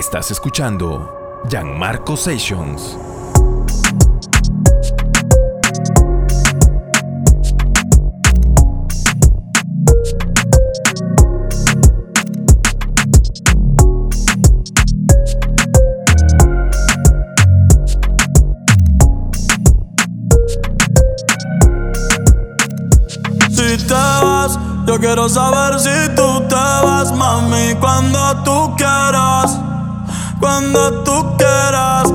Estás escuchando Gianmarco Sessions. Yo quiero saber si tú te vas, mami, cuando tú quieras cuando tú quieras.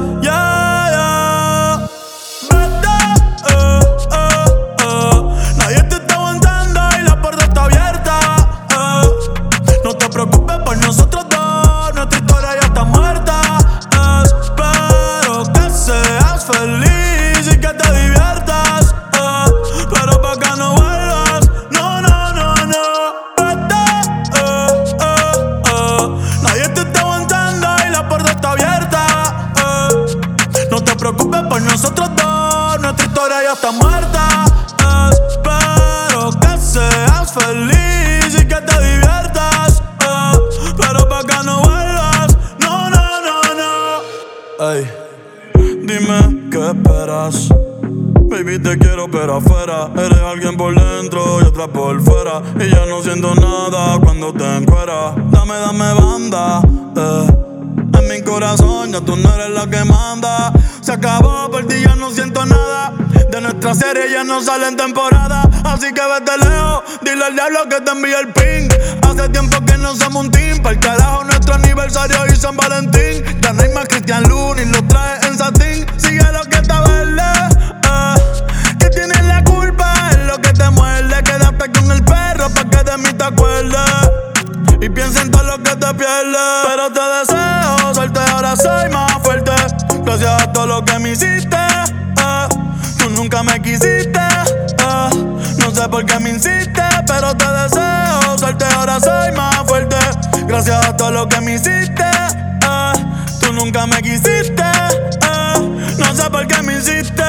tú no eres la que manda. Se acabó, por ti ya no siento nada. De nuestra serie ya no salen temporada. Así que vete lejos, dile al diablo que te envía el ping. Hace tiempo que no somos un team. Para el carajo, nuestro aniversario y San Valentín. Ya no hay más Cristian Luna y lo trae lo que me hiciste. Ah. Tú nunca me quisiste. Ah. No sé por qué me hiciste.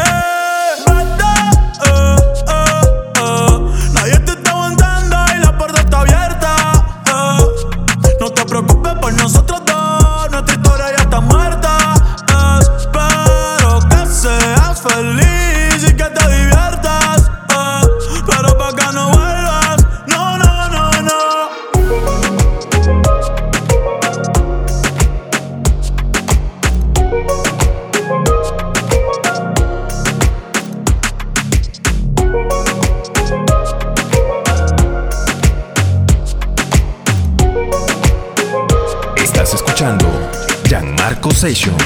Sensation.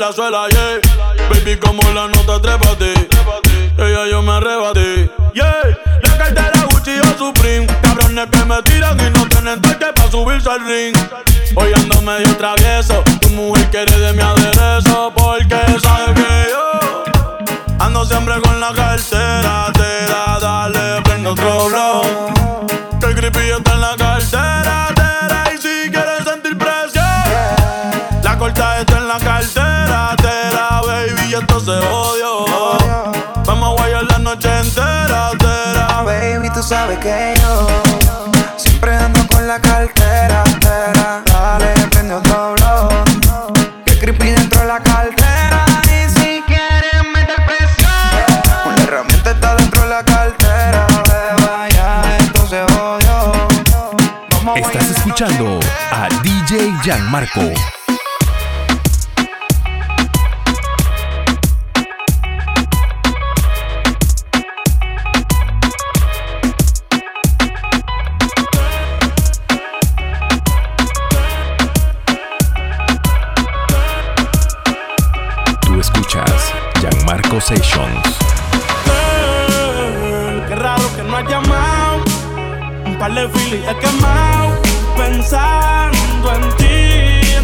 La suela, yeah. Baby, como la nota, trépate. Ella yo me arrebaté, yeah. La cartera Gucci o Supreme. Cabrones que me tiran y no tienen toque para subirse al ring. Hoy ando medio travieso. Tu mujer quiere de mi aderezo. Porque sabe que yo ando siempre con la cartera. Te da, dale, prende otro blow. Que el creepy está está en la cartera. Baby, y esto se odió. Vamos a guayar la noche entera. Baby, tú sabes que yo siempre ando con la cartera. tera. Dale, prende otro blog. Que creepy dentro de la cartera. Y si quieres meter presión, una herramienta está dentro de la cartera. Beba, ya esto se jodió. Vamos a Estás escuchando a DJ Gianmarco. Gianmarco Sessions. Eh, Qué raro que no has llamado. Un par de filis he quemado. Pensando en ti,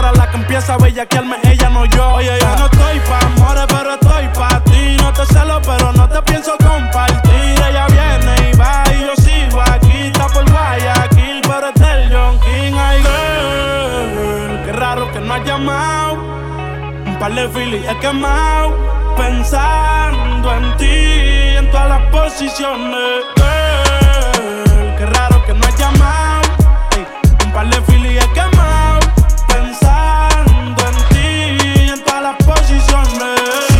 la que empieza a bellaquearme, ella no yo. Oye, yo no estoy pa' amores, pero estoy pa' ti. No te celo, pero no te pienso compartir. Ella viene y va y yo sigo aquí. Está por Guayaquil, pero es del John King. Ay, girl, qué raro que no has llamado. Un par de filis he quemado. Pensando en ti, en todas las posiciones. Girl, qué raro que no has llamado. Un par de filis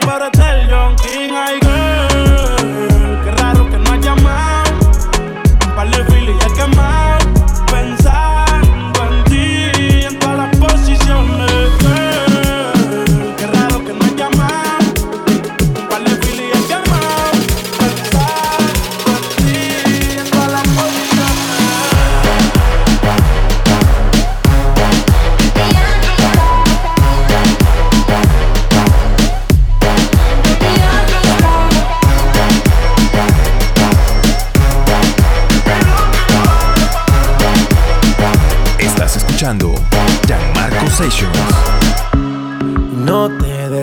pero es el John King. Ay, girl,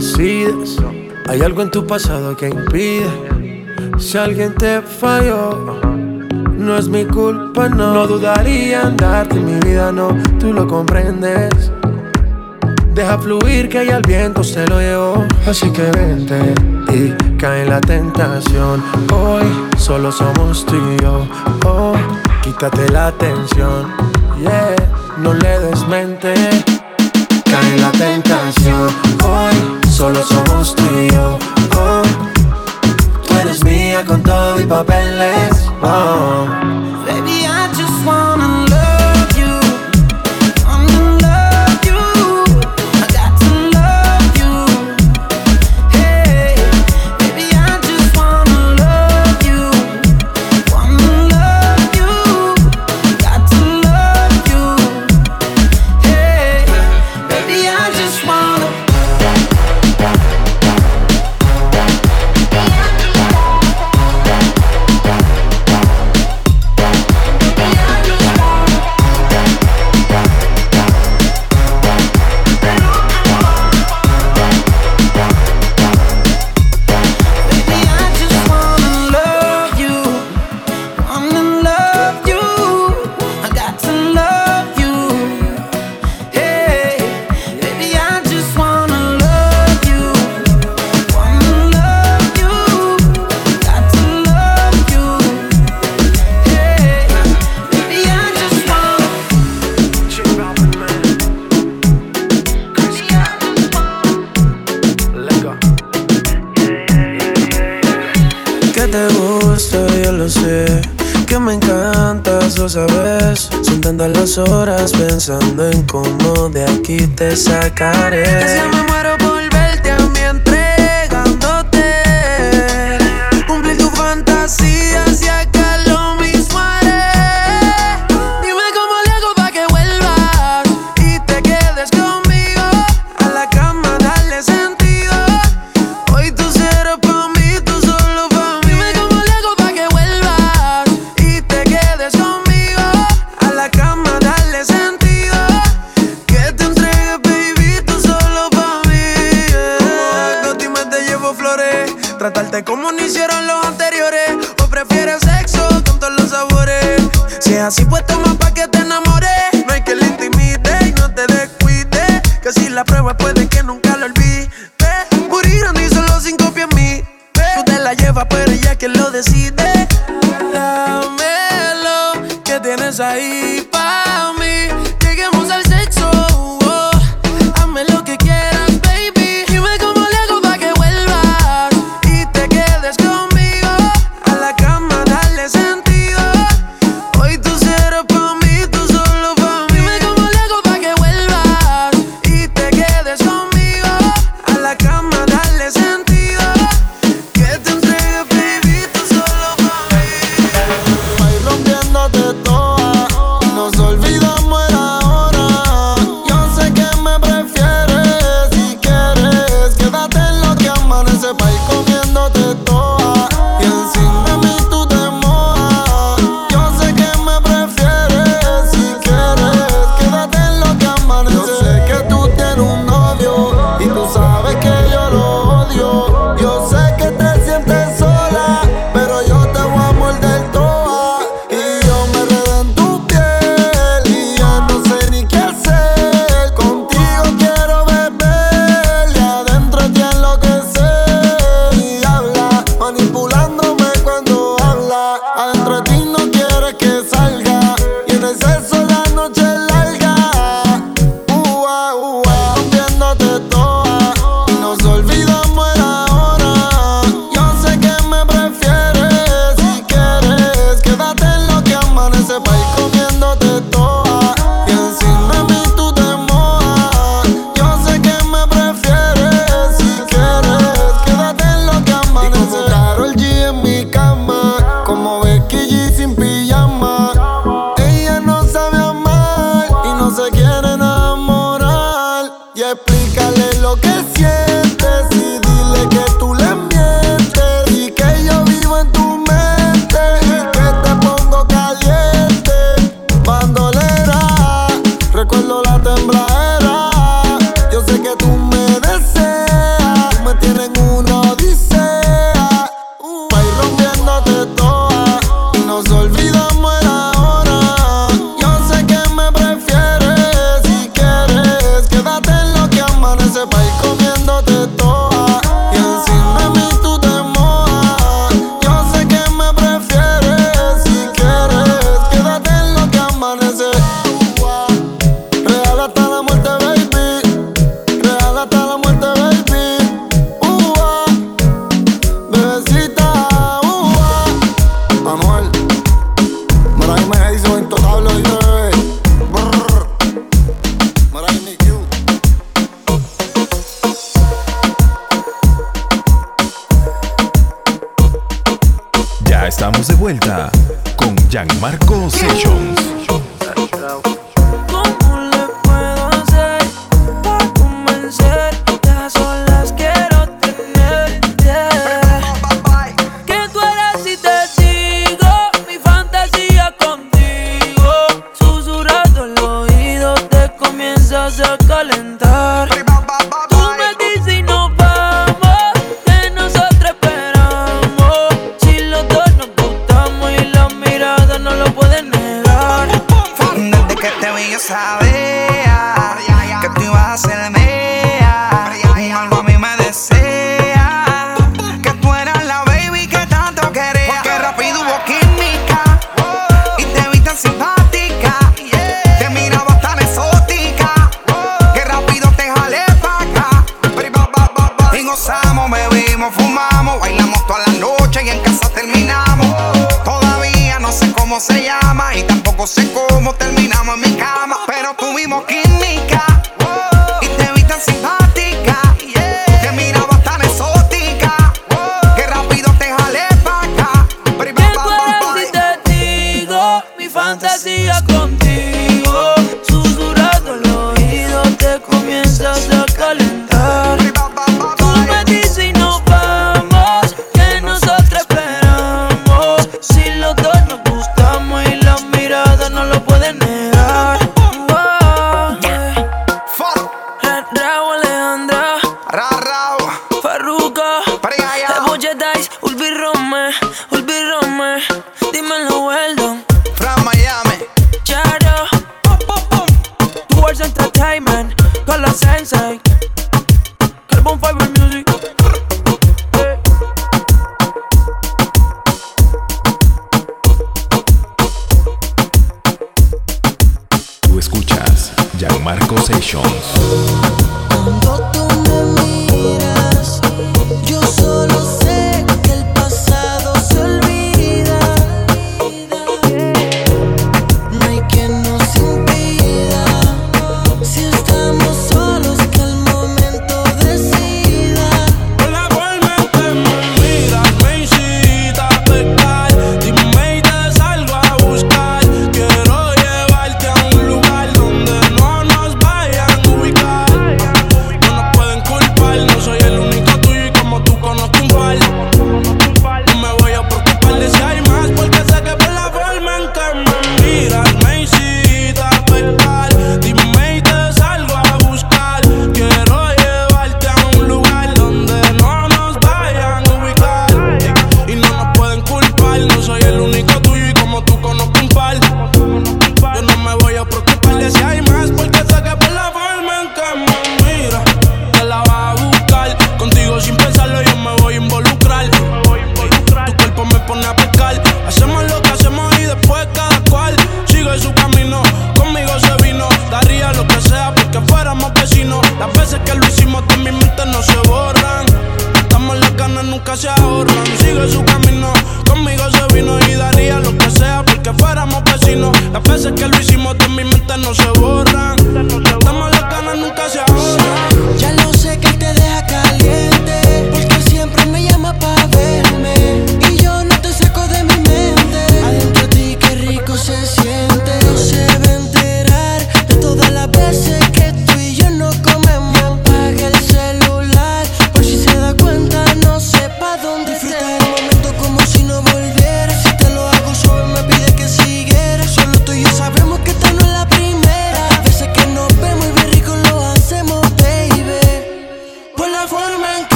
decides, hay algo en tu pasado que impide. Si alguien te falló, no es mi culpa, no. No dudaría en darte mi vida, no, tú lo comprendes. Deja fluir que ya el viento se lo llevó. Así que vente y cae en la tentación. Hoy solo somos tú y yo. Oh, quítate la tensión. Yeah, no le des mente. Cae en la tentación. Hoy solo somos tú y yo. Oh, tú eres mía con todo y papeles. Oh. Horas pensando en cómo de aquí te sacaré.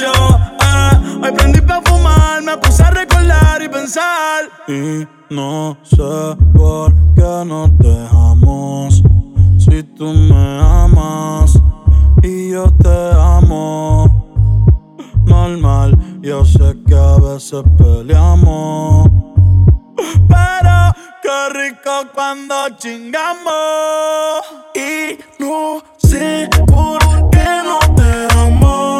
vicio. Ah, hoy prendí pa' fumar, me puse a recordar y pensar. Y no sé por qué nos dejamos. Si tú me amas y yo te amo. Normal, yo sé que a veces peleamos. Pero qué rico cuando chingamos. Y no sé por qué no te amo.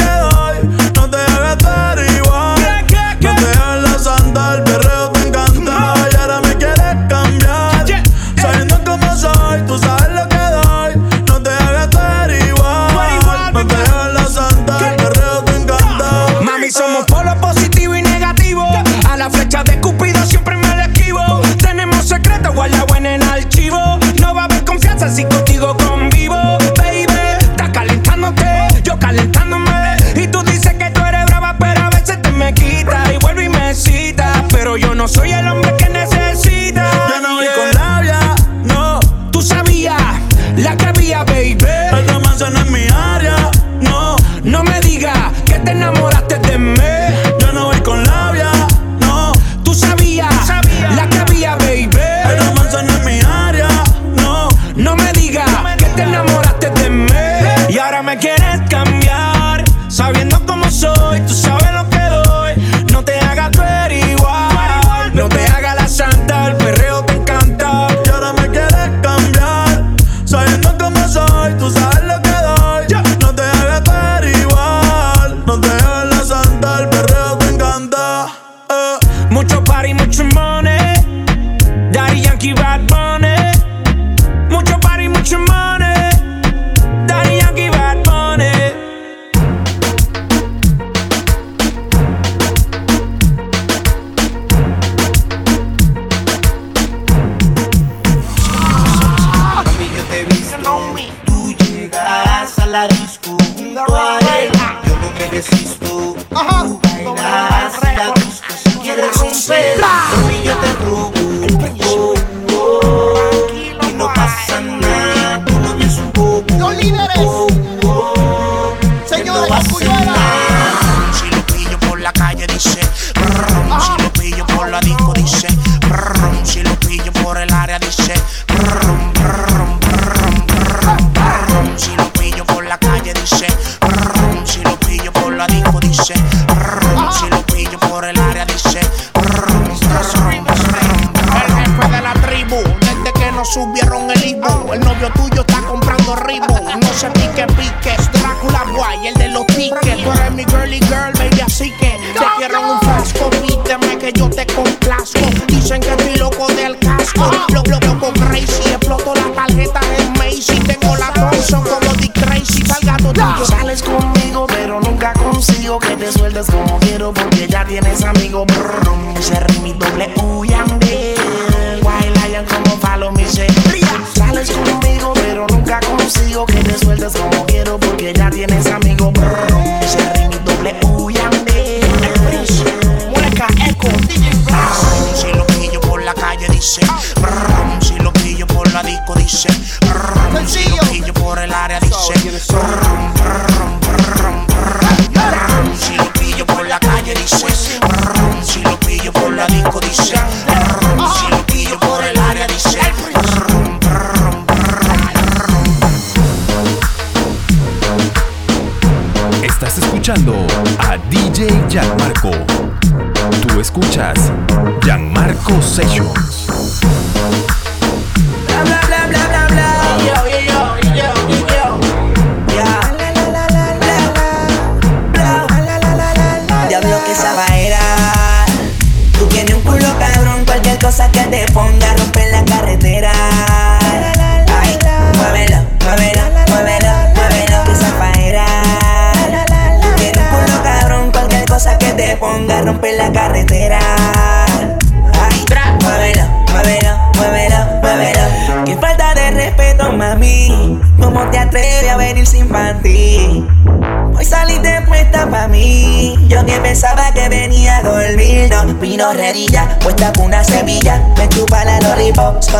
shit.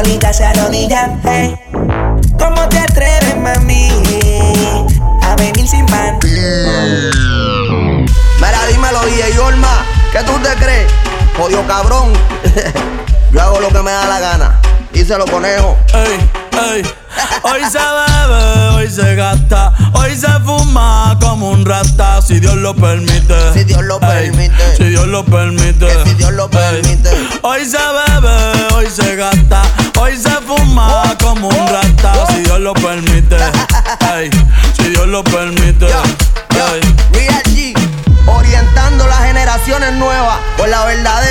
Solita se arrodilla. Hey. ¿Cómo te atreves, mami? A venir sin panty. Mira, dímelo, DJ Yorma, ¿qué tú te crees? Jodido cabrón. Yo hago lo que me da la gana. Díselo, conejo. Ey, ey. Hoy se bebe, hoy se gasta, hoy se fuma como un rata, si Dios lo permite. Si Dios lo permite. Si Dios lo permite. Que si Dios lo permite. Hoy se bebe, hoy se gasta, lo permite. Ey, si Dios lo permite. Ey. Real G, orientando las generaciones nuevas por la verdadera.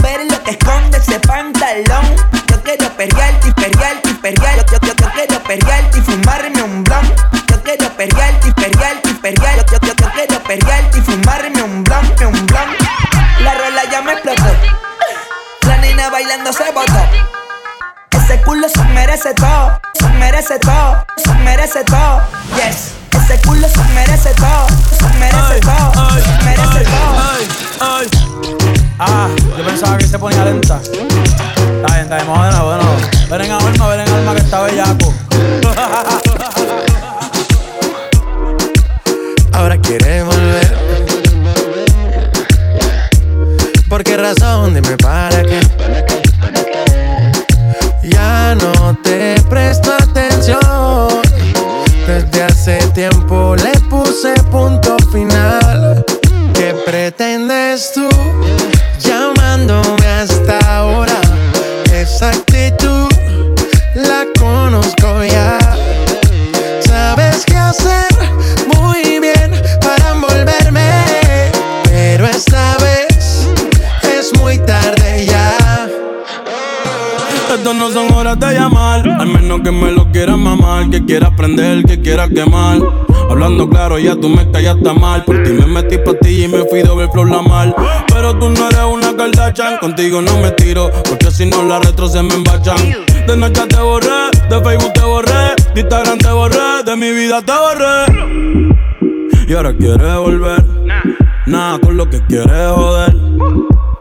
Ver lo que esconde ese pantalón. Yo quiero perrearte y perrearte y perrear. Yo, yo, yo quiero perrearte y fumarme un blon. Yo quiero perrearte y perrearte y perrear. Yo, yo, yo quiero perrearte y fumarme un blon, un blon. La rola ya me explotó. La nena bailando se botó. Ese culo se merece todo, se merece todo, se merece todo. Yes. Ese culo se merece todo, se merece todo, se merece todo. Ah, yo pensaba que se ponía lenta. Está bien, está bien, vamos de. Ven en alma, ven en alma que está bellaco. Ahora quiere volver. ¿Por qué razón? Dime para qué. Son horas de llamar, al menos que me lo quieras mamar, que quiera prender, que quiera quemar. Hablando claro, ya tú me callaste mal. Por ti me metí ti y me fui doble flor la mal. Pero tú no eres una Kardashian, contigo no me tiro, porque si no la retro se me embachan. De noche te borré, de Facebook te borré, de Instagram te borré, de mi vida te borré. Y ahora quieres volver, nada con lo que quieres joder.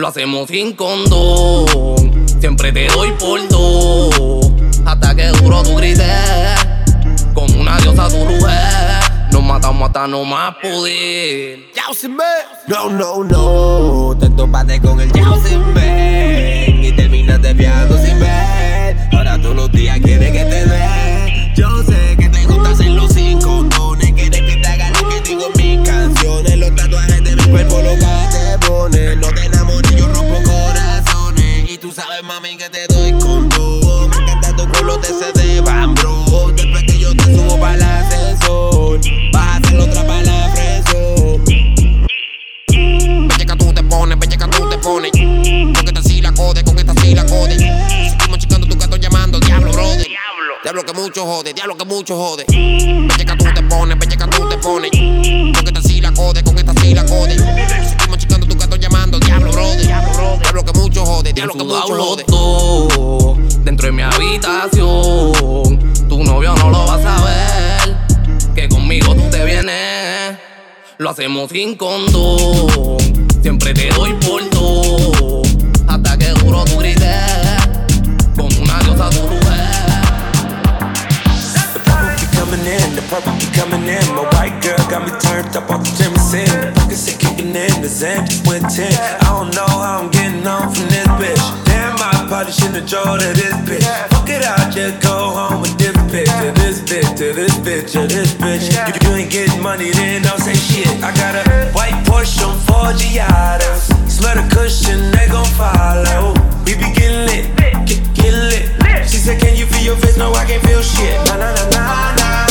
Lo hacemos sin condón. Siempre te doy por dos. Hasta que duro tu grites. Como una diosa tu ruger. Nos matamos hasta no más poder. No, no, no. Te topaste con el Yao sin ver. Y terminas desviando sin ver. Ahora todos los días quieres que te dé. Yo sé que te gusta hacerlo sin condones. Quieres que te haga lo que digo mis canciones. Los tatuajes de mi cuerpo lo que te pone. No te sabes, mami, que te doy con todo. Me encanta tu culo de CD, van, bro. Después que yo te subo para el ascensor. Vas a hacer otra para la presión. Belleca tú te pones, belleca tú te pones. Con esta sí la code, con esta sí la code. Seguimos chicando tu gato llamando, diablo, brother. Diablo que mucho jode, diablo que mucho jode. Belleca tú te pones, belleca tú te pones. Con esta sí la code, con esta sí la code. Llamando, diablo, que mucho jode, diablo que mucho jode. todo dentro de mi habitación. Tu novio no lo va a saber. Que conmigo tú te vienes. Lo hacemos sin condón. Siempre te doy por dos. Hasta que duro tu purple be coming in. My white girl got me turned up off the Jameson. Pockets are kicking in, the Zen just went 10. I don't know how I'm getting on from this bitch. Damn, I probably shouldn't have to this bitch. Fuck it out, just go home with this bitch. To this bitch, to this bitch, to this bitch. You, you ain't getting money, then don't say shit. I got a white Porsche on four Giados. Smell the cushion, they gon' follow. We be getting lit, get, get lit. She said, Can you feel your face? No, I can't feel shit. Nah, nah, nah, nah, nah.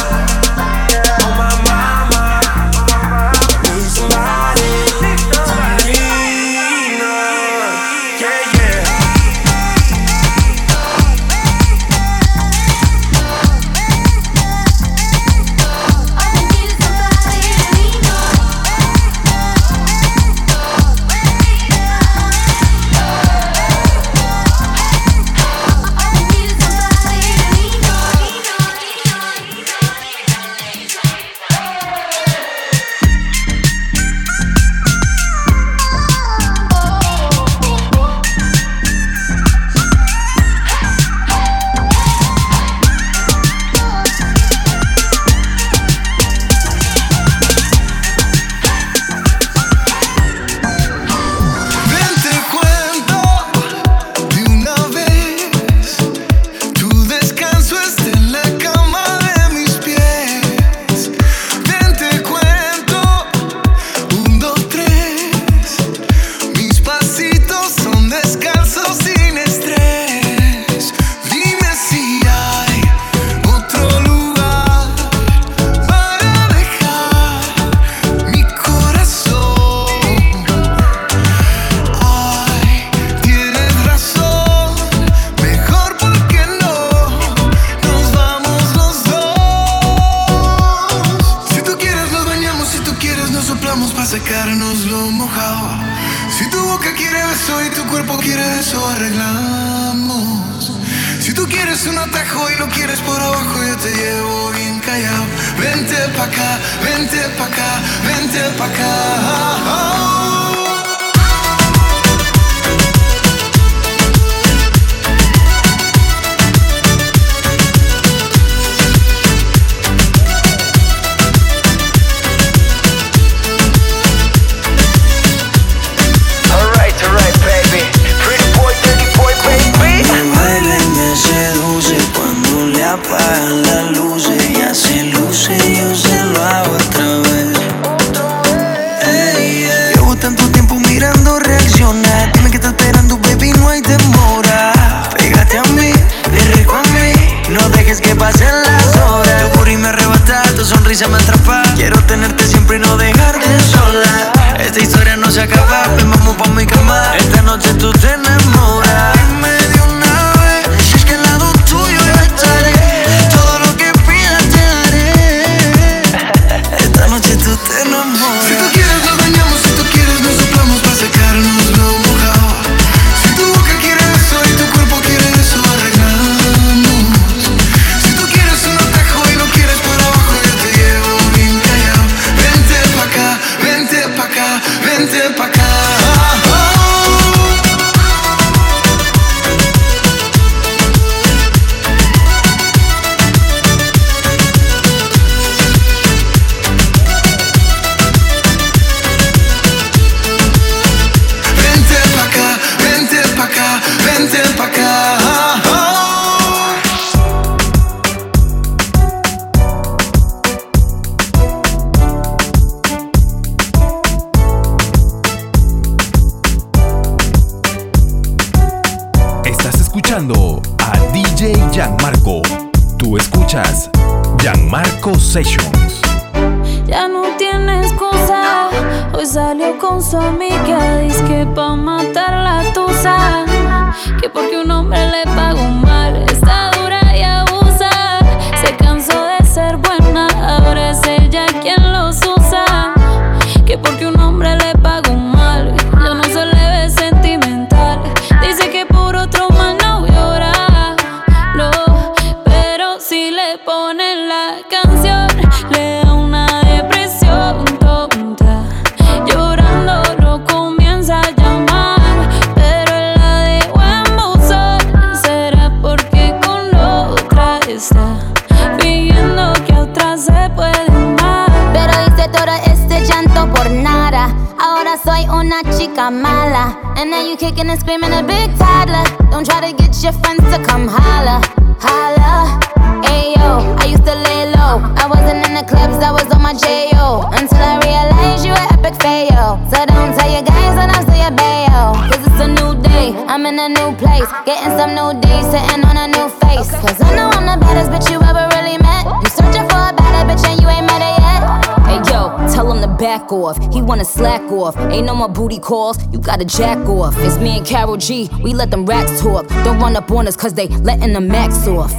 booty calls, you gotta jack off. It's me and Carol G, we let them racks talk. Don't run up on us cause they letting the max off.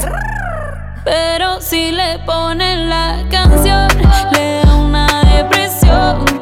Pero si le ponen la canción, le da una depresión.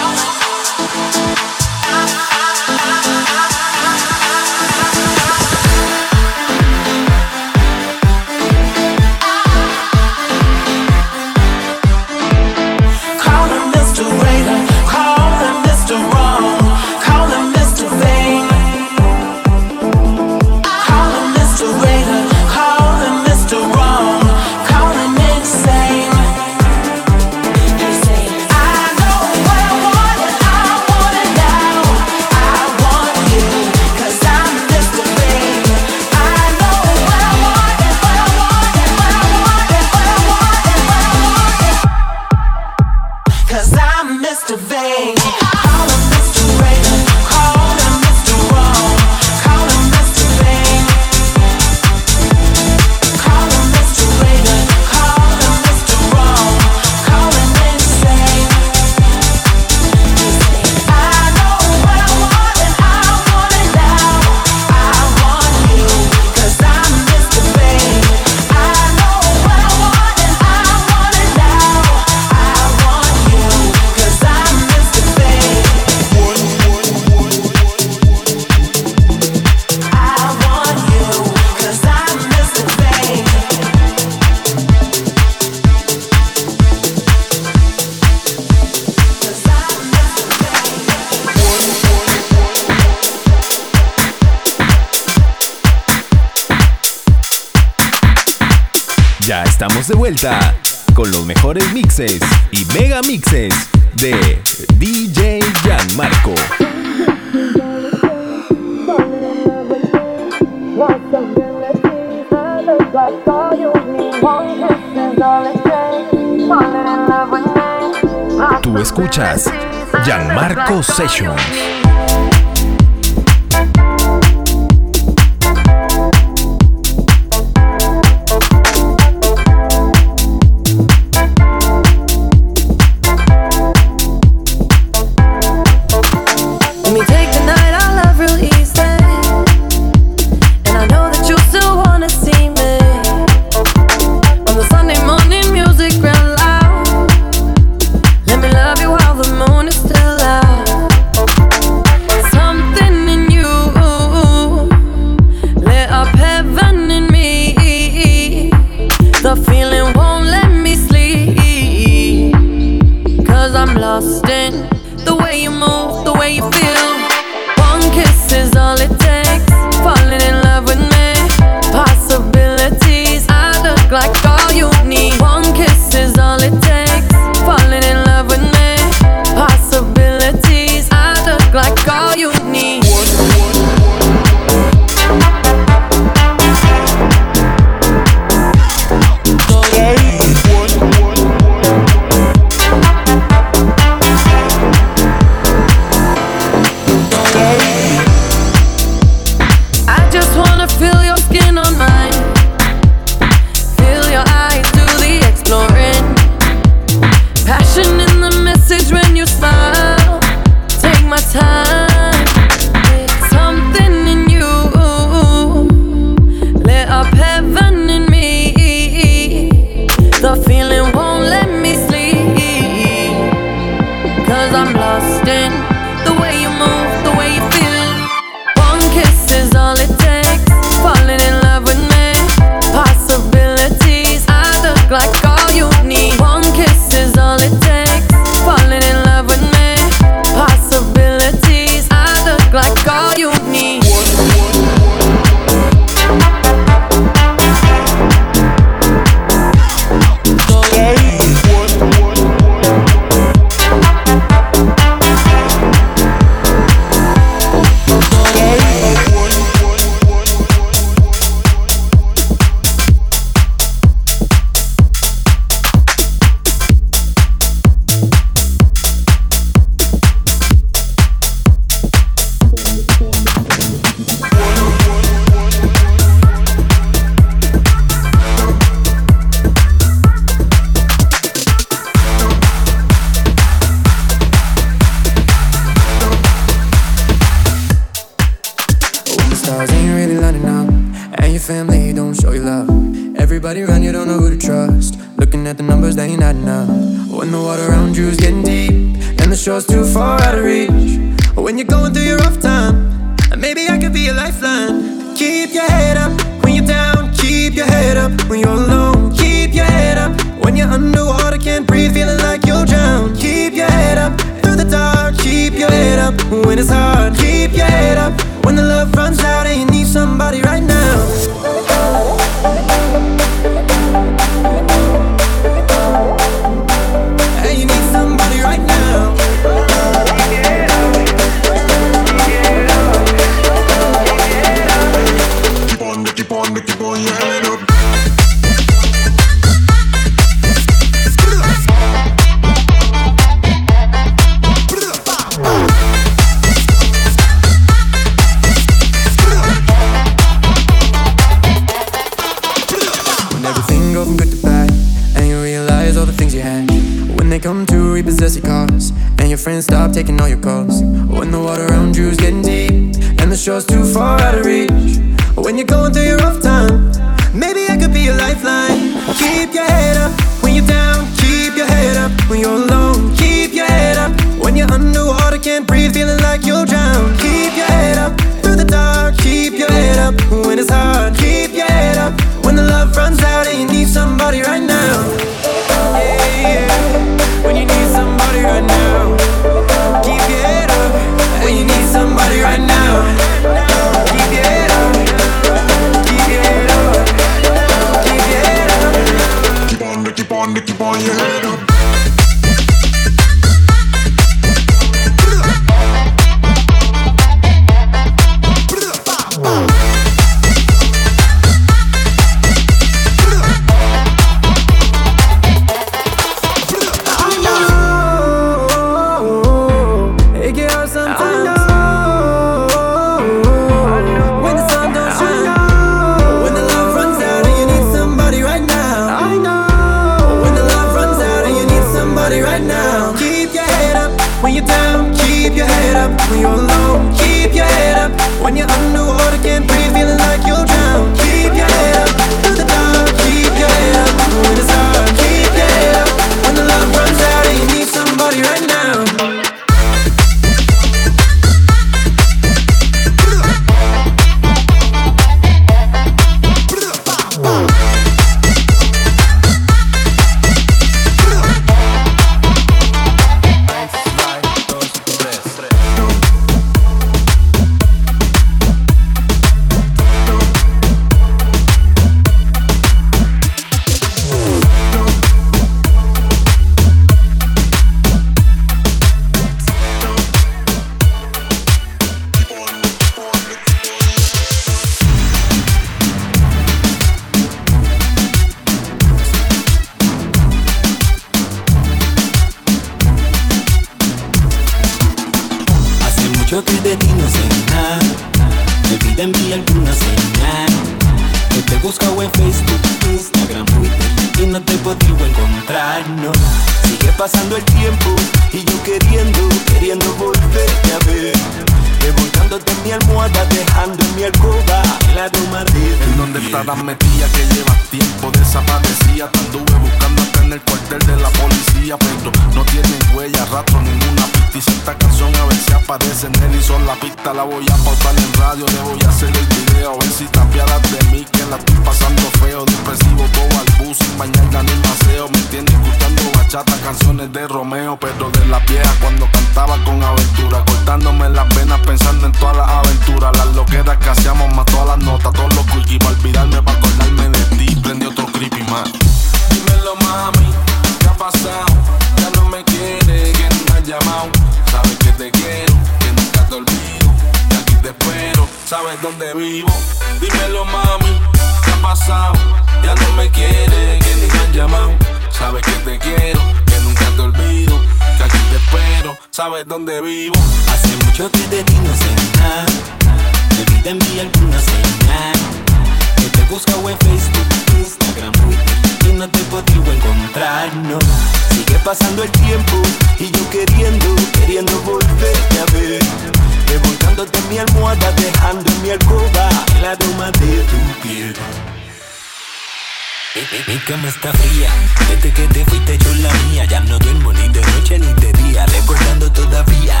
día. Desde que te fuiste yo la mía, ya no duermo ni de noche ni de día, recordando todavía.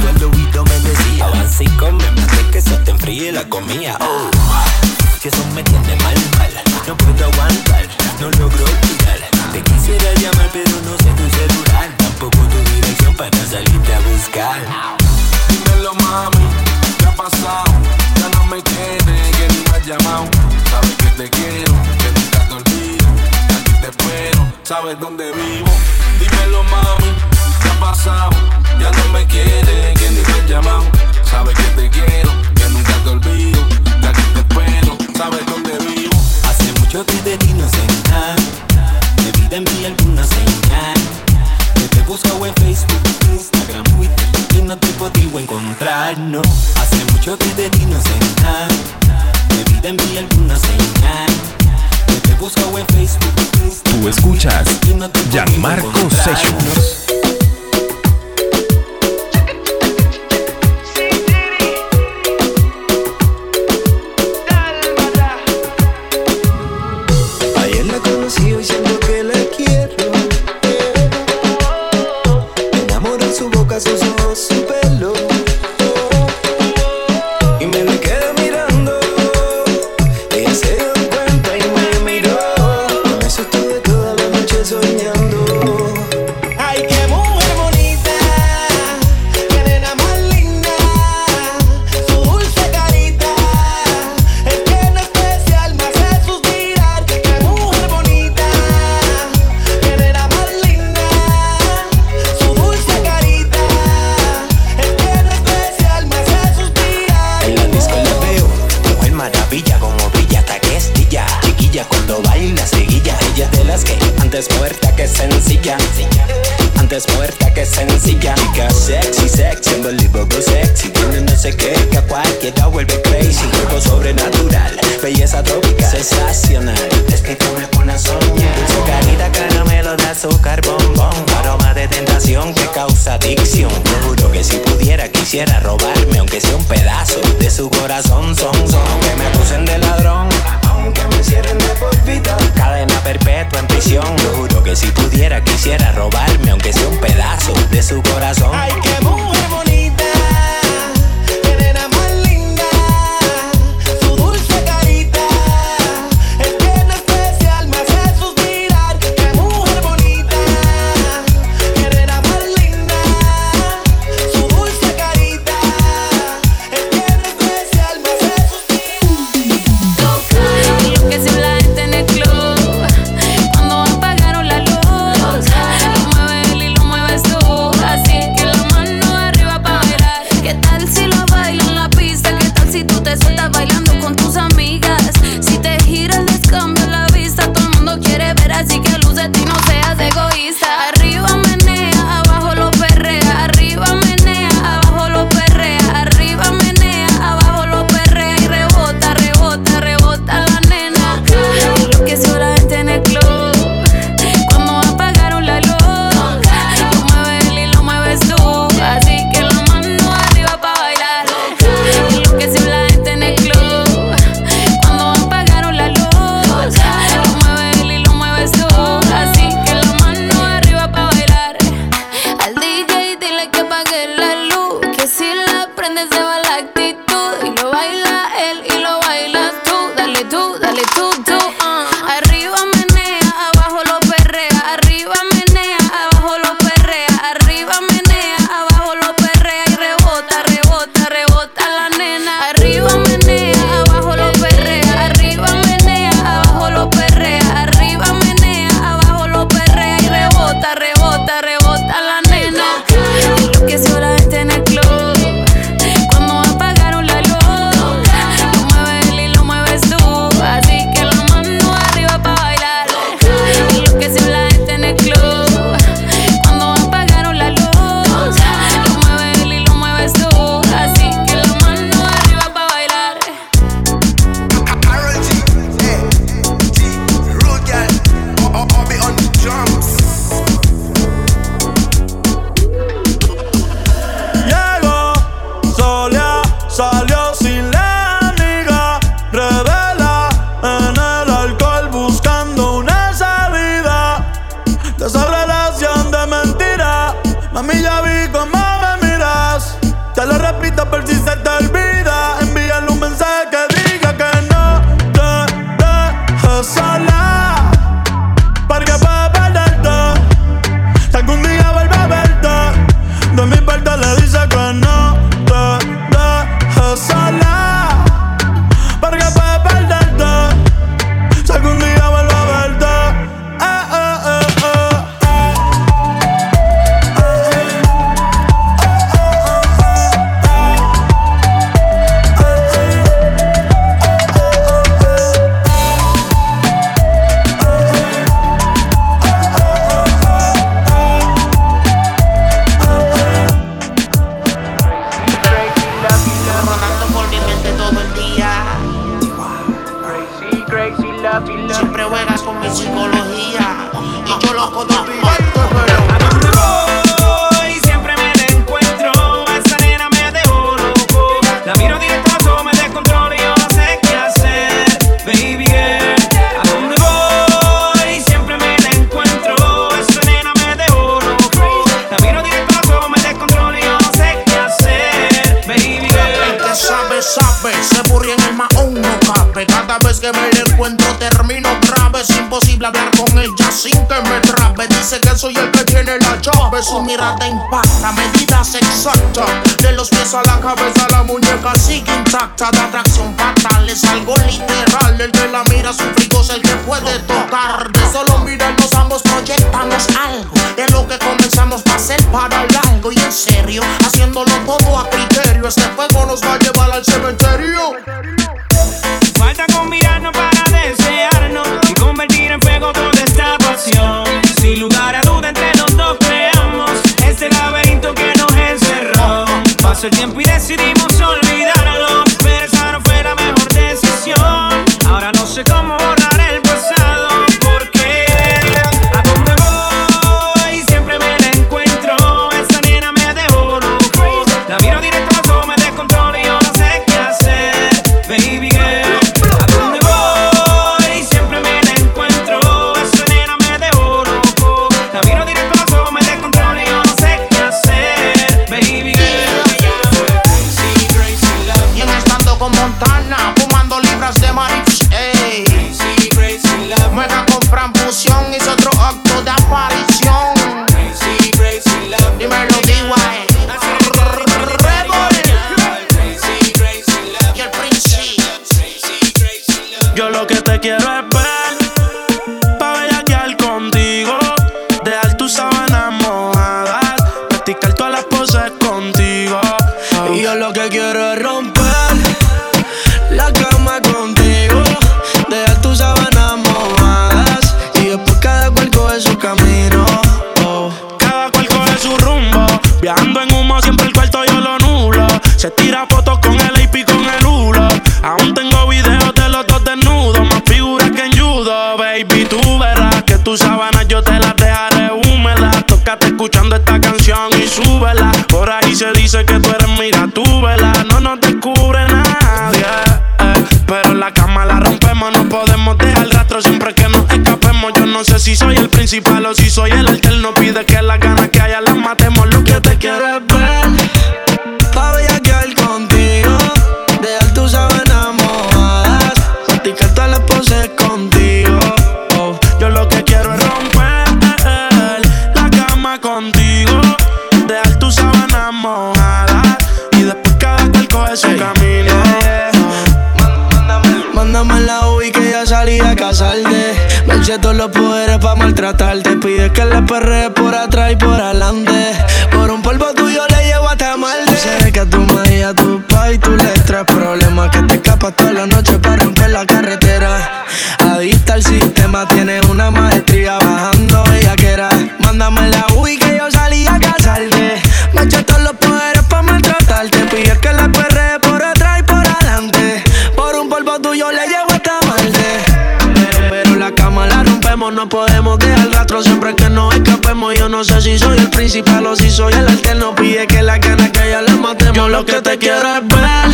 Cuando tú al me decía, avanza y come, antes que se te enfríe la comida. Oh, que eso me tiene mal, mal, no puedo aguantar, no logro olvidar. Te quisiera llamar, pero no sé tu celular, tampoco tu dirección para salirte a buscar. Dímelo mami, ¿qué ha pasado? Ya no me quiere, que ni me has llamado. Sabes que te quiero, que te espero, sabes dónde vivo. Dímelo, mami, ¿qué ha pasado? Ya no me quiere, que ni me has llamado. Sabes que te quiero, que nunca te olvido. Ya que te espero, sabes dónde vivo. Hace mucho que de ti no sé nada. De vida en mí alguna señal. Que te busco en Facebook, Instagram, Twitter y no te podía encontrar, no. Hace mucho que de ti no sé nada. De vida en mí alguna señal Facebook. Tú escuchas Gianmarco Sessions. principal, o tratar. Te pide que le perre por atrás y por adelante. Por un polvo tuyo le llevo hasta mal. Sé que a tu madre y a tu pa' y tú le traes problemas que te escapas toda la principal o si soy el alterno. Pide que la gana que ya la matemos. Yo lo que te quiero es ver.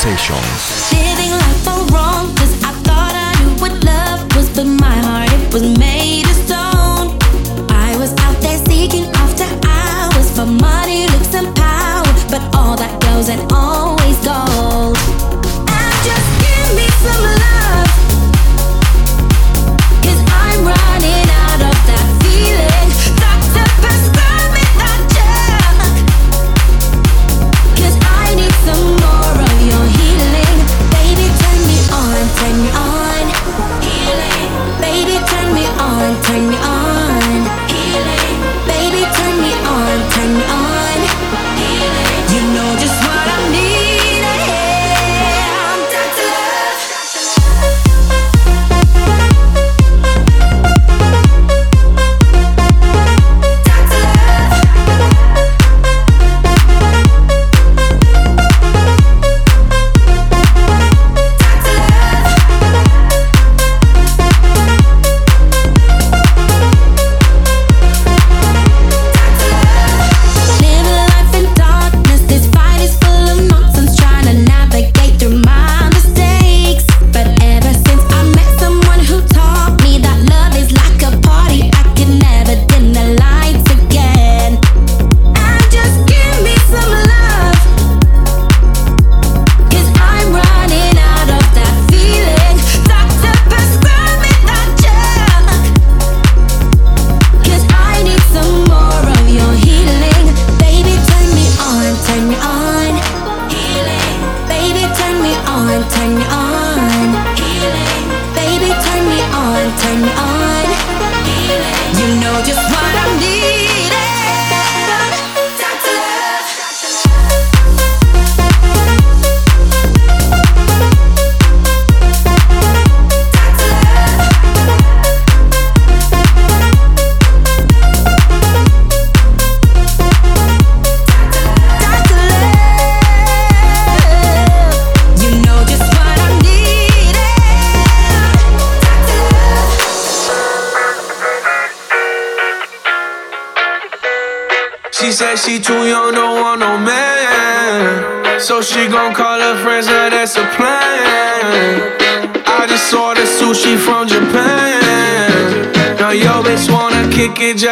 Sensations.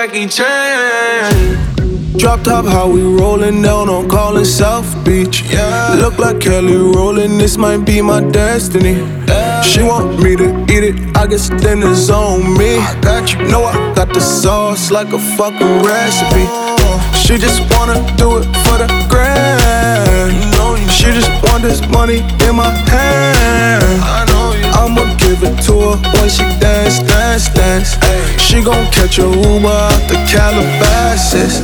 Jackie Chan. Drop top, how we rollin' down on Collin South Beach. Yeah. Look like Kelly rollin', this might be my destiny. She want me to eat it, I guess dinner's on me. I got you, know I got the sauce like a fucking recipe. Oh. She just wanna do it for the grand. She just want this money in my hand. I'ma give it to her when she dance, dance, dance. She gon' catch a Uber out the Calabasas.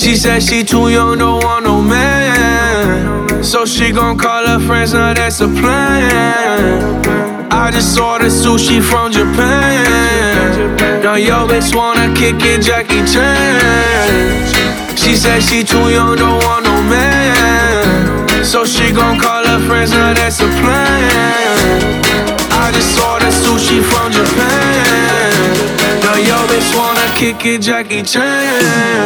She said she too young, don't want no man. So she gon' call her friends, now that's a plan. I just ordered sushi from Japan. Now yo bitch wanna kick it, Jackie Chan. She said she too young, don't want no man. So she gon' call her friends, now that's a plan. I just ordered sushi from Japan. Now yo bitch wanna kick it, Jackie Chan.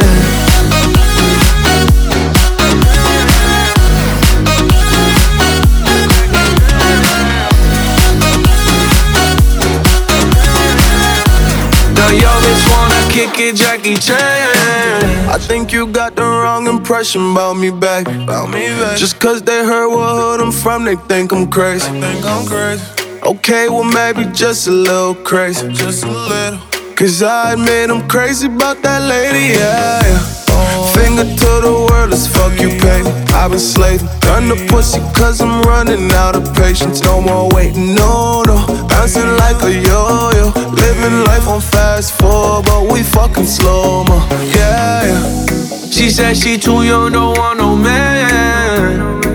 Now yo bitch wanna kick it, Jackie Chan. I think you got the wrong impression about me back. About me back. Just cause they heard what hood I'm from, they think I'm crazy. They think I'm crazy. Okay, well maybe just a little crazy. Just a little. Cause I admit I'm crazy about that lady, yeah. yeah. Finger to the world, let's fuck you, baby. I've been slaving. Done the pussy cause I'm running out of patience. No more waiting, no, no. Bouncing like a yo yo. Living life on fast forward, but we fucking slow mo. Yeah, yeah. She said she too young, don't want no man.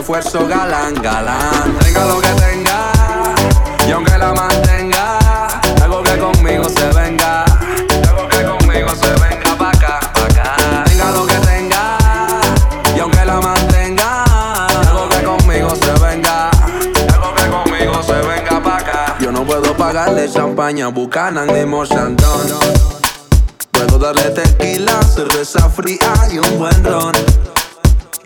esfuerzo galán, galán. Tenga lo que tenga, y aunque la mantenga, hago que conmigo se venga. Hago que conmigo se venga pa' acá, pa' acá. Tenga lo que tenga, y aunque la mantenga, hago que conmigo se venga. Hago que conmigo se venga pa' acá. Yo no puedo pagarle champaña, bucanan ni mozantón. Puedo darle tequila, cerveza fría y un buen ron.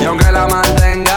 Y aunque la mantenga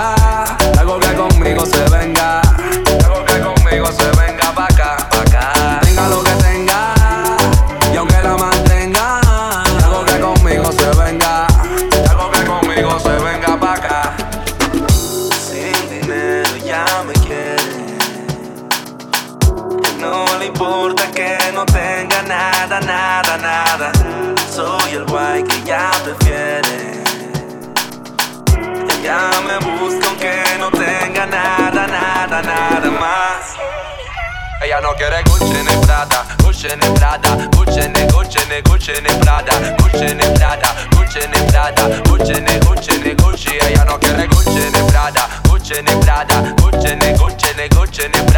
gocce ne Prada, Gucene, Gucene, Gucene Prada Gucene Prada, ne Prada Gucene, Gucene, Gucci, Ayano Kere Gucene Prada Gucene Prada, Gucene, gocce ne Prada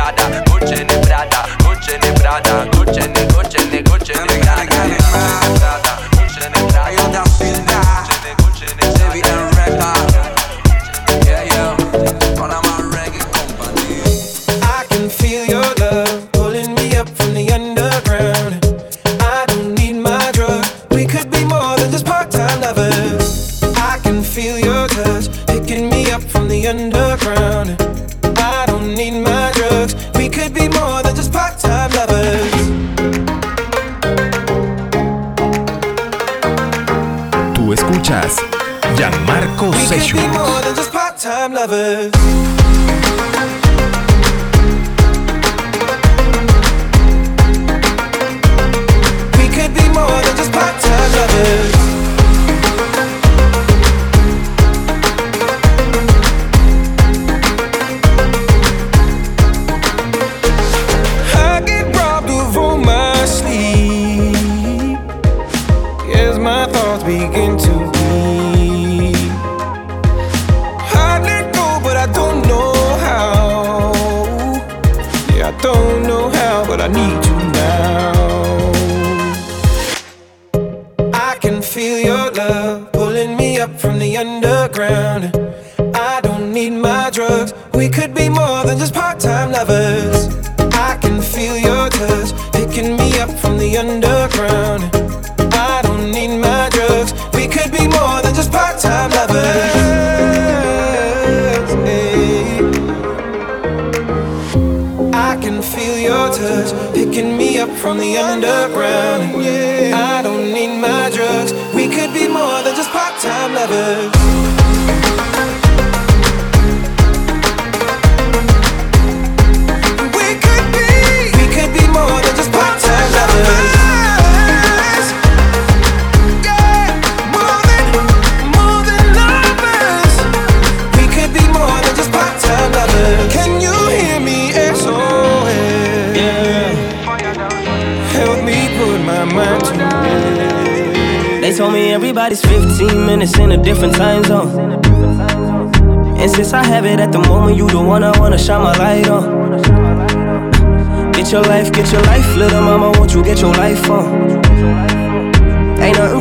different time zone. And since I have it at the moment, you the one I wanna shine my light on. Get your life, get your life, little mama, won't you get your life on?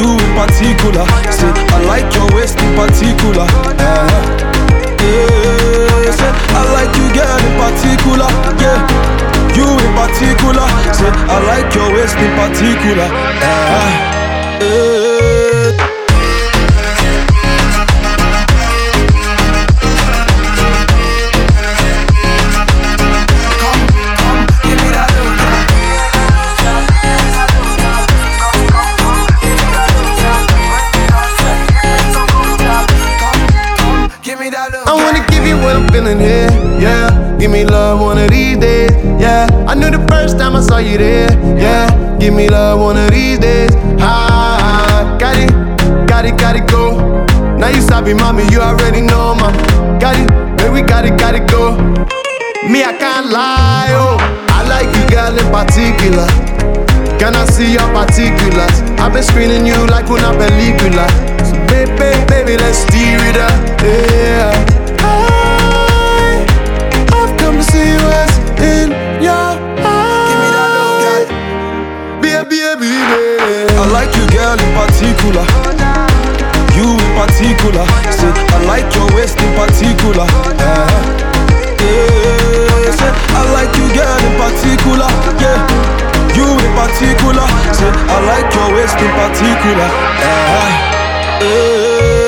You in particular. Say, I like your waist in particular. Uh-huh. Yeah, say, I like you, girl, in particular. Yeah, you in particular. Say, I like your waist in particular. Uh-huh. Yeah. Give me love one of these days, yeah. I knew the first time I saw you there, yeah. Give me love one of these days, ah. Got it, got it, got it, go. Now you sabi, mommy, you already know, ma. Got it, baby, got it, got it, go. Me, I can't lie, oh. I like you, girl, in particular. Can I see your particulars? I've been screening you like una película. So baby, baby, let's steer it up, yeah. See what's in your eyes. Baby, baby, baby. I like you, girl, in particular. You in particular. Say, I like your waist in particular. Uh-huh. Yeah, say, I like you, girl, in particular. Yeah, you in particular. Say, I like your waist in particular. Uh-huh. Yeah.